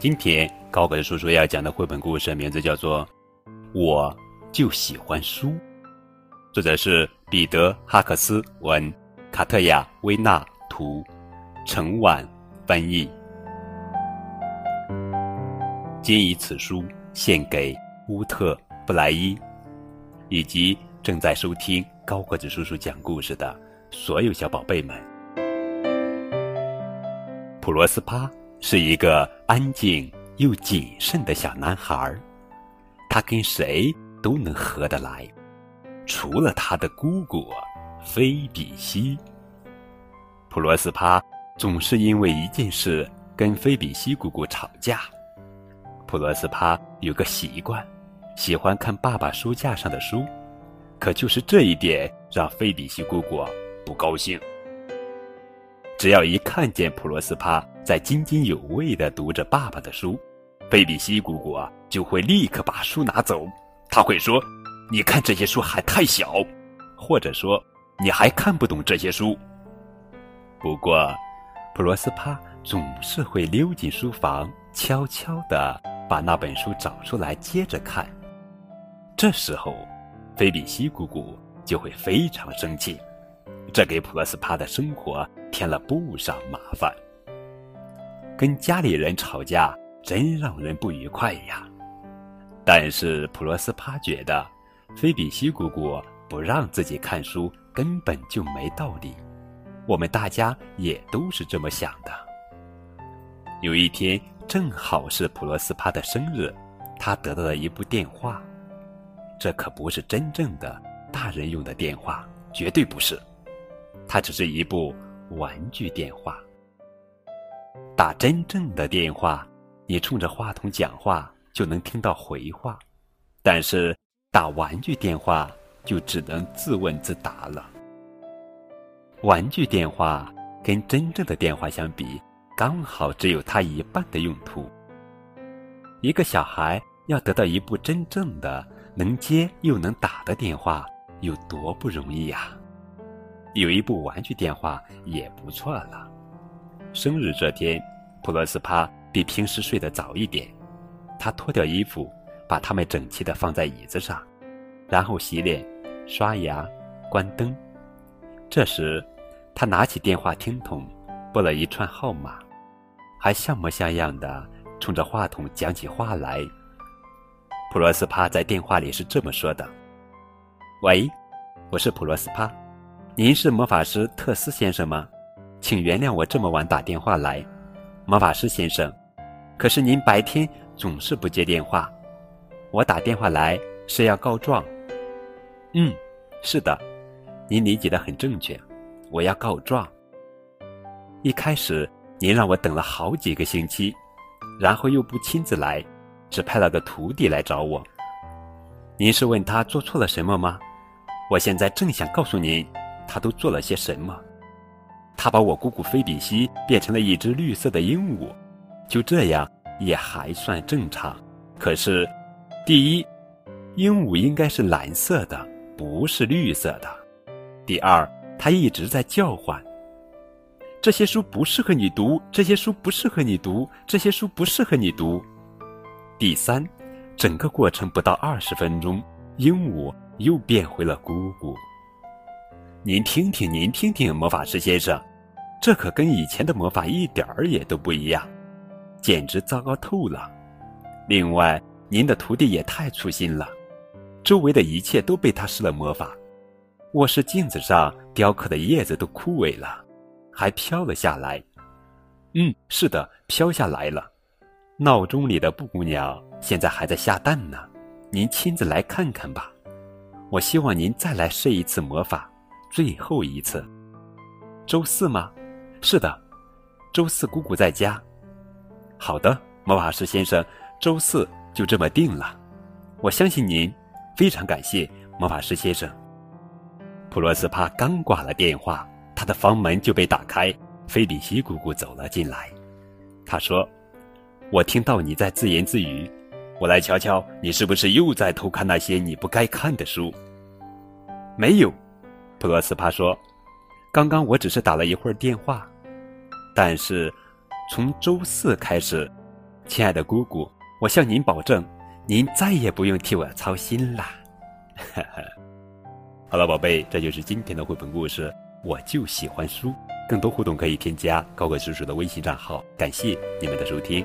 今天高个子叔叔要讲的绘本故事名字叫做《我就喜欢书》，作者是彼得·哈克斯文，卡特亚·威纳图，陈婉翻译。今以此书献给乌特·布莱伊，以及正在收听高个子叔叔讲故事的所有小宝贝们。普罗斯帕。是一个安静又谨慎的小男孩，他跟谁都能合得来，除了他的姑姑菲比西。普罗斯帕总是因为一件事跟菲比西姑姑吵架。普罗斯帕有个习惯，喜欢看爸爸书架上的书，可就是这一点让菲比西姑姑不高兴。只要一看见普罗斯帕在津津有味地读着爸爸的书，菲比西姑姑啊就会立刻把书拿走。他会说：“你看这些书还太小，或者说你还看不懂这些书。”不过，普罗斯帕总是会溜进书房，悄悄地把那本书找出来接着看。这时候，菲比西姑姑就会非常生气。这给普罗斯帕的生活添了不少麻烦。跟家里人吵架真让人不愉快呀。但是普罗斯帕觉得，菲比西姑姑不让自己看书根本就没道理。我们大家也都是这么想的。有一天正好是普罗斯帕的生日，他得到了一部电话。这可不是真正的大人用的电话，绝对不是。它只是一部玩具电话。打真正的电话，你冲着话筒讲话就能听到回话；但是打玩具电话就只能自问自答了。玩具电话跟真正的电话相比，刚好只有它一半的用途。一个小孩要得到一部真正的能接又能打的电话，有多不容易呀！有一部玩具电话也不错了。生日这天，普罗斯帕比平时睡得早一点。他脱掉衣服，把它们整齐地放在椅子上，然后洗脸、刷牙、关灯。这时，他拿起电话听筒，拨了一串号码，还像模像样的冲着话筒讲起话来。普罗斯帕在电话里是这么说的：“喂，我是普罗斯帕。”您是魔法师特斯先生吗？请原谅我这么晚打电话来，魔法师先生。可是您白天总是不接电话，我打电话来是要告状。嗯，是的，您理解的很正确，我要告状。一开始您让我等了好几个星期，然后又不亲自来，只派了个徒弟来找我。您是问他做错了什么吗？我现在正想告诉您。他都做了些什么？他把我姑姑菲比西变成了一只绿色的鹦鹉，就这样也还算正常。可是，第一，鹦鹉应该是蓝色的，不是绿色的；第二，它一直在叫唤。这些书不适合你读，这些书不适合你读，这些书不适合你读。第三，整个过程不到二十分钟，鹦鹉又变回了姑姑。您听听，您听听，魔法师先生，这可跟以前的魔法一点儿也都不一样，简直糟糕透了。另外，您的徒弟也太粗心了，周围的一切都被他施了魔法。卧室镜子上雕刻的叶子都枯萎了，还飘了下来。嗯，是的，飘下来了。闹钟里的布谷鸟现在还在下蛋呢，您亲自来看看吧。我希望您再来试一次魔法。最后一次，周四吗？是的，周四姑姑在家。好的，魔法师先生，周四就这么定了。我相信您，非常感谢魔法师先生。普罗斯帕刚挂了电话，他的房门就被打开，菲比西姑姑走了进来。他说：“我听到你在自言自语，我来瞧瞧，你是不是又在偷看那些你不该看的书？”没有。普罗斯帕说：“刚刚我只是打了一会儿电话，但是从周四开始，亲爱的姑姑，我向您保证，您再也不用替我操心啦。好了，宝贝，这就是今天的绘本故事。我就喜欢书。更多互动可以添加高个叔叔的微信账号。感谢你们的收听。